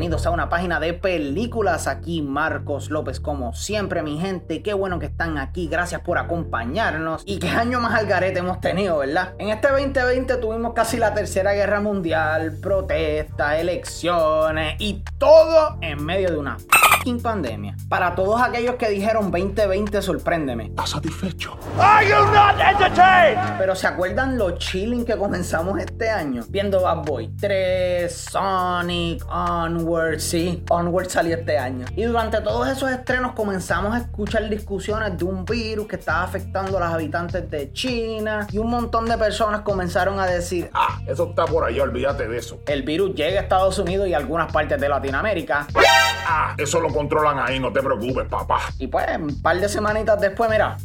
Bienvenidos a una página de películas. Aquí Marcos López, como siempre, mi gente. Qué bueno que están aquí. Gracias por acompañarnos. Y qué año más al garete hemos tenido, ¿verdad? En este 2020 tuvimos casi la tercera guerra mundial, protestas, elecciones y todo en medio de una pandemia. Para todos aquellos que dijeron 2020, sorpréndeme. ¿Estás satisfecho? Are you not entertained? Pero ¿se acuerdan lo chilling que comenzamos este año? Viendo Bad Boy 3, Sonic, Onward, sí, Onward salió este año. Y durante todos esos estrenos comenzamos a escuchar discusiones de un virus que estaba afectando a los habitantes de China y un montón de personas comenzaron a decir, Ah, eso está por allá, olvídate de eso. el virus llega a Estados Unidos y algunas partes de Latinoamérica. Ah, eso lo controlan ahí, no te preocupes, papá. Y pues, un par de semanitas después, mira.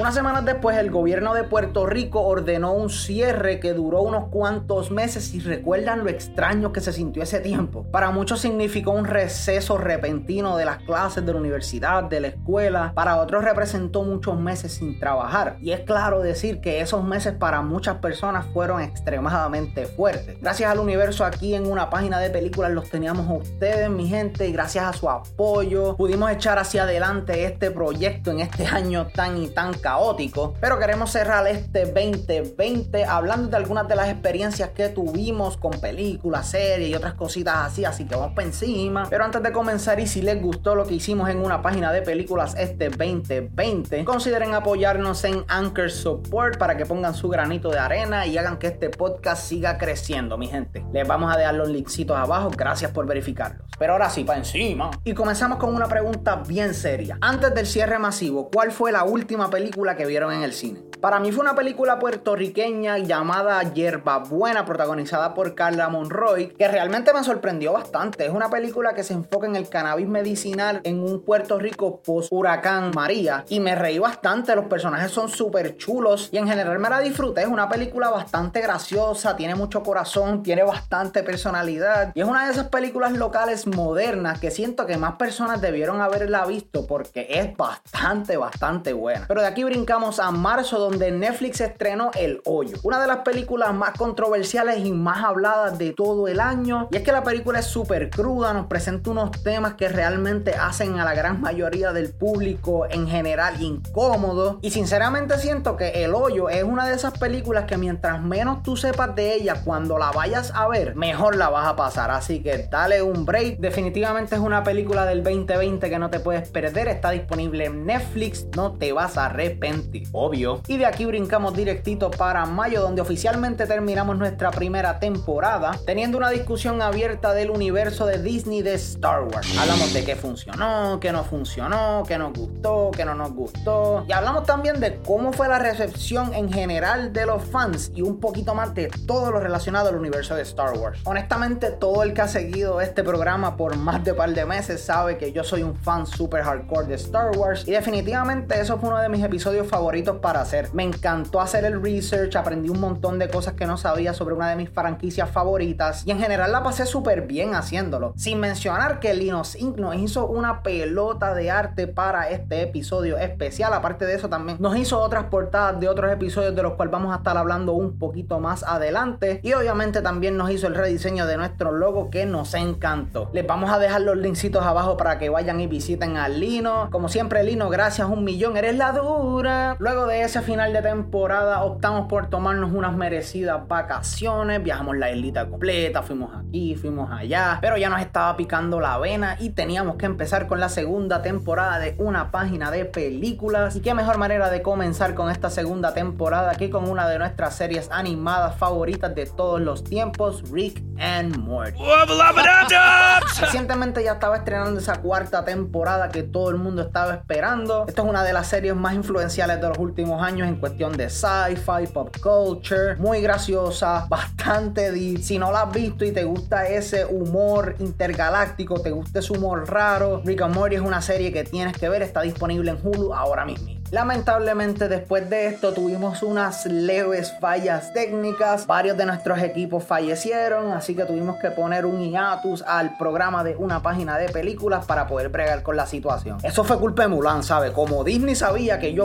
Unas semanas después, el gobierno de Puerto Rico ordenó un cierre que duró unos cuantos meses y recuerdan lo extraño que se sintió ese tiempo. Para muchos significó un receso repentino de las clases de la universidad, de la escuela. Para otros representó muchos meses sin trabajar. Y es claro decir que esos meses para muchas personas fueron extremadamente fuertes. Gracias al universo aquí en una página de películas los teníamos ustedes, mi gente, y gracias a su apoyo pudimos echar hacia adelante este proyecto en este año tan y tan caótico. Pero queremos cerrar este 2020 hablando de algunas de las experiencias que tuvimos con películas, series y otras cositas así, así que vamos para encima. Pero antes de comenzar y si les gustó lo que hicimos en una página de películas este 2020, consideren apoyarnos en Anchor Support para que pongan su granito de arena y hagan que este podcast siga creciendo, mi gente. Les vamos a dejar los linksitos abajo, gracias por verificarlos. Pero ahora sí, para encima. Y comenzamos con una pregunta bien seria. Antes del cierre masivo, ¿cuál fue la última película que vieron en el cine? Para mí fue una película puertorriqueña llamada Yerba Buena, protagonizada por Carla Monroy, que realmente me sorprendió bastante. Es una película que se enfoca en el cannabis medicinal en un Puerto Rico post huracán María y me reí bastante. Los personajes son súper chulos y en general me la disfruté. Es una película bastante graciosa, tiene mucho corazón, tiene bastante personalidad y es una de esas películas locales modernas que siento que más personas debieron haberla visto porque es bastante, bastante buena. Pero de aquí brincamos a marzo donde Netflix estrenó El Hoyo, una de las películas más controversiales y más habladas de todo el año. Y es que la película es súper cruda, nos presenta unos temas que realmente hacen a la gran mayoría del público en general incómodo. Y sinceramente siento que El Hoyo es una de esas películas que mientras menos tú sepas de ella cuando la vayas a ver, mejor la vas a pasar. Así que dale un break. Definitivamente es una película del 2020 que no te puedes perder. Está disponible en Netflix, no te vas a arrepentir. Obvio. Y de aquí brincamos directito para mayo, donde oficialmente terminamos nuestra primera temporada, teniendo una discusión abierta del universo de Disney de Star Wars. Hablamos de qué funcionó, qué no funcionó, qué nos gustó, qué no nos gustó. Y hablamos también de cómo fue la recepción en general de los fans y un poquito más de todo lo relacionado al universo de Star Wars. Honestamente, todo el que ha seguido este programa por más de par de meses sabe que yo soy un fan super hardcore de Star Wars y definitivamente eso fue uno de mis episodios favoritos para hacer. Me encantó hacer el research, aprendí un montón de cosas que no sabía sobre una de mis franquicias favoritas y en general la pasé súper bien haciéndolo. Sin mencionar que Linus Inc. nos hizo una pelota de arte para este episodio especial. Aparte de eso también nos hizo otras portadas de otros episodios de los cuales vamos a estar hablando un poquito más adelante. Y obviamente también nos hizo el rediseño de nuestro logo que nos encantó. Les vamos a dejar los linksitos abajo para que vayan y visiten a Lino. Como siempre Lino, gracias un millón, eres la dura. Luego de ese final de temporada optamos por tomarnos unas merecidas vacaciones. Viajamos la islita completa, fuimos aquí, fuimos allá. Pero ya nos estaba picando la vena y teníamos que empezar con la segunda temporada de una página de películas. Y qué mejor manera de comenzar con esta segunda temporada que con una de nuestras series animadas favoritas de todos los tiempos, Rick and Morty. Recientemente ya estaba estrenando esa cuarta temporada que todo el mundo estaba esperando. Esto es una de las series más influenciales de los últimos años en cuestión de sci-fi, pop culture, muy graciosa, bastante deep. Si no la has visto y te gusta ese humor intergaláctico, te gusta ese humor raro, Rick and Morty es una serie que tienes que ver, está disponible en Hulu ahora mismo. Lamentablemente después de esto tuvimos unas leves fallas técnicas, varios de nuestros equipos fallecieron, así que tuvimos que poner un hiatus al programa de una página de películas para poder bregar con la situación. Eso fue culpa de Mulan, ¿sabe? Como Disney sabía que yo...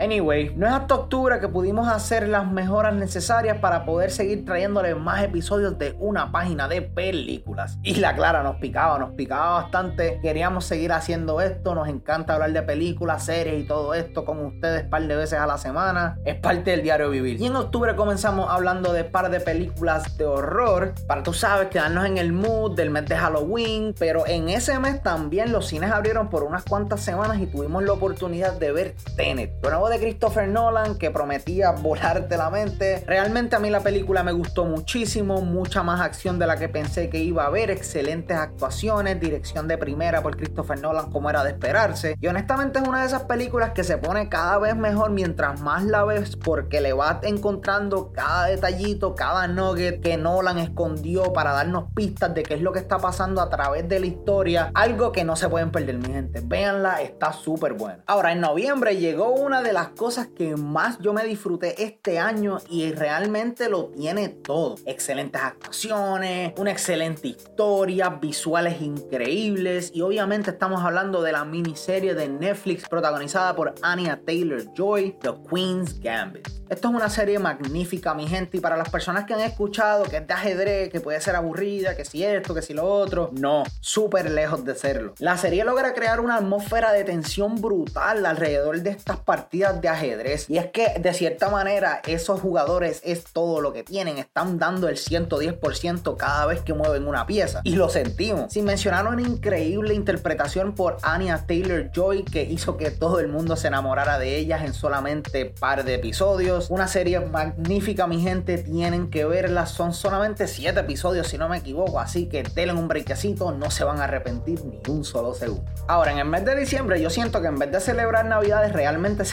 Anyway, no es hasta octubre que pudimos hacer las mejoras necesarias para poder seguir trayéndole más episodios de una página de películas. Y la clara nos picaba, nos picaba bastante. Queríamos seguir haciendo esto, nos encanta hablar de películas, series y todo esto con ustedes par de veces a la semana. Es parte del diario vivir. Y en octubre comenzamos hablando de par de películas de horror para tú sabes quedarnos en el mood del mes de Halloween, pero en ese mes también los cines abrieron por unas cuantas semanas y tuvimos la oportunidad de ver Tenet, de Christopher Nolan que prometía volarte la mente. Realmente a mí la película me gustó muchísimo, mucha más acción de la que pensé que iba a haber, excelentes actuaciones, dirección de primera por Christopher Nolan como era de esperarse. Y honestamente es una de esas películas que se pone cada vez mejor mientras más la ves porque le vas encontrando cada detallito, cada nugget que Nolan escondió para darnos pistas de qué es lo que está pasando a través de la historia. Algo que no se pueden perder, mi gente. Véanla, está súper buena. Ahora, en noviembre llegó una de las cosas que más yo me disfruté este año y realmente lo tiene todo. Excelentes actuaciones, una excelente historia, visuales increíbles y obviamente estamos hablando de la miniserie de Netflix protagonizada por Anya Taylor Joy, The Queen's Gambit. Esto es una serie magnífica, mi gente, y para las personas que han escuchado que es de ajedrez, que puede ser aburrida, que si esto, que si lo otro, no, súper lejos de serlo. La serie logra crear una atmósfera de tensión brutal alrededor de estas partidas de ajedrez. Y es que de cierta manera esos jugadores es todo lo que tienen, están dando el 110% cada vez que mueven una pieza. Y lo sentimos. Sin mencionar una increíble interpretación por Anya Taylor Joy que hizo que todo el mundo se enamorara de ellas en solamente par de episodios. Una serie magnífica, mi gente, tienen que verla. Son solamente 7 episodios, si no me equivoco. Así que denle un brequecito, no se van a arrepentir ni un solo segundo. Ahora, en el mes de diciembre, yo siento que en vez de celebrar Navidades, realmente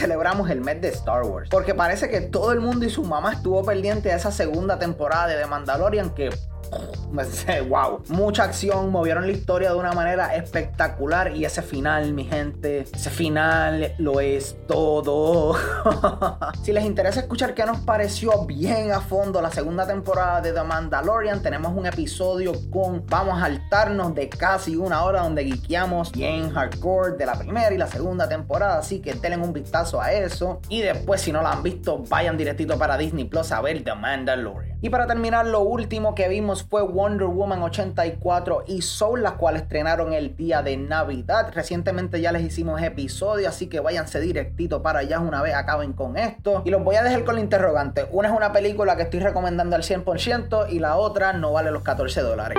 el mes de Star Wars. Porque parece que todo el mundo y su mamá estuvo pendiente de esa segunda temporada de The Mandalorian que wow, mucha acción, movieron la historia de una manera espectacular y ese final, mi gente, ese final lo es todo. si les interesa escuchar qué nos pareció bien a fondo la segunda temporada de The Mandalorian, tenemos un episodio con vamos a saltarnos de casi una hora donde guiqueamos bien hardcore de la primera y la segunda temporada, así que denle un vistazo a eso y después si no la han visto, vayan directito para Disney Plus a ver The Mandalorian. Y para terminar, lo último que vimos fue Wonder Woman 84 y Soul, las cuales estrenaron el día de Navidad. Recientemente ya les hicimos episodio, así que váyanse directito para allá una vez acaben con esto. Y los voy a dejar con la interrogante. Una es una película que estoy recomendando al 100% y la otra no vale los 14 dólares.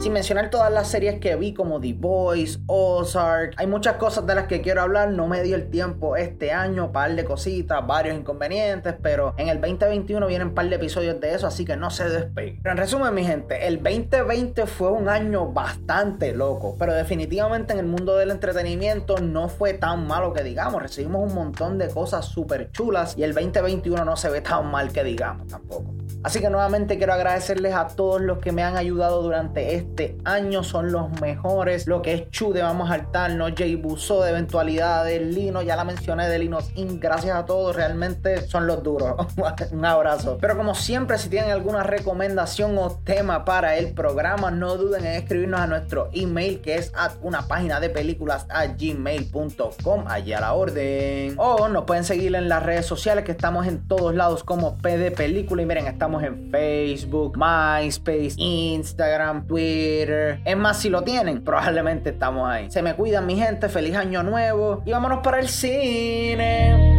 Sin mencionar todas las series que vi como The Boys, Ozark. Hay muchas cosas de las que quiero hablar. No me dio el tiempo este año. Par de cositas, varios inconvenientes. Pero en el 2021 vienen par de episodios de eso. Así que no se despegue. Pero en resumen, mi gente, el 2020 fue un año bastante loco. Pero definitivamente en el mundo del entretenimiento no fue tan malo que digamos. Recibimos un montón de cosas súper chulas. Y el 2021 no se ve tan mal que digamos tampoco. Así que nuevamente quiero agradecerles a todos los que me han ayudado durante este año. Son los mejores. Lo que es Chu de Vamos a no Jay Buso de Eventualidades, Lino, ya la mencioné de Linos Inc. Gracias a todos, realmente son los duros. Un abrazo. Pero como siempre, si tienen alguna recomendación o tema para el programa, no duden en escribirnos a nuestro email que es at una página de películas a gmail.com. Allí a la orden. O nos pueden seguir en las redes sociales que estamos en todos lados como PD Película. Y miren, en Facebook, MySpace, Instagram, Twitter. Es más, si lo tienen, probablemente estamos ahí. Se me cuidan, mi gente. Feliz año nuevo. Y vámonos para el cine.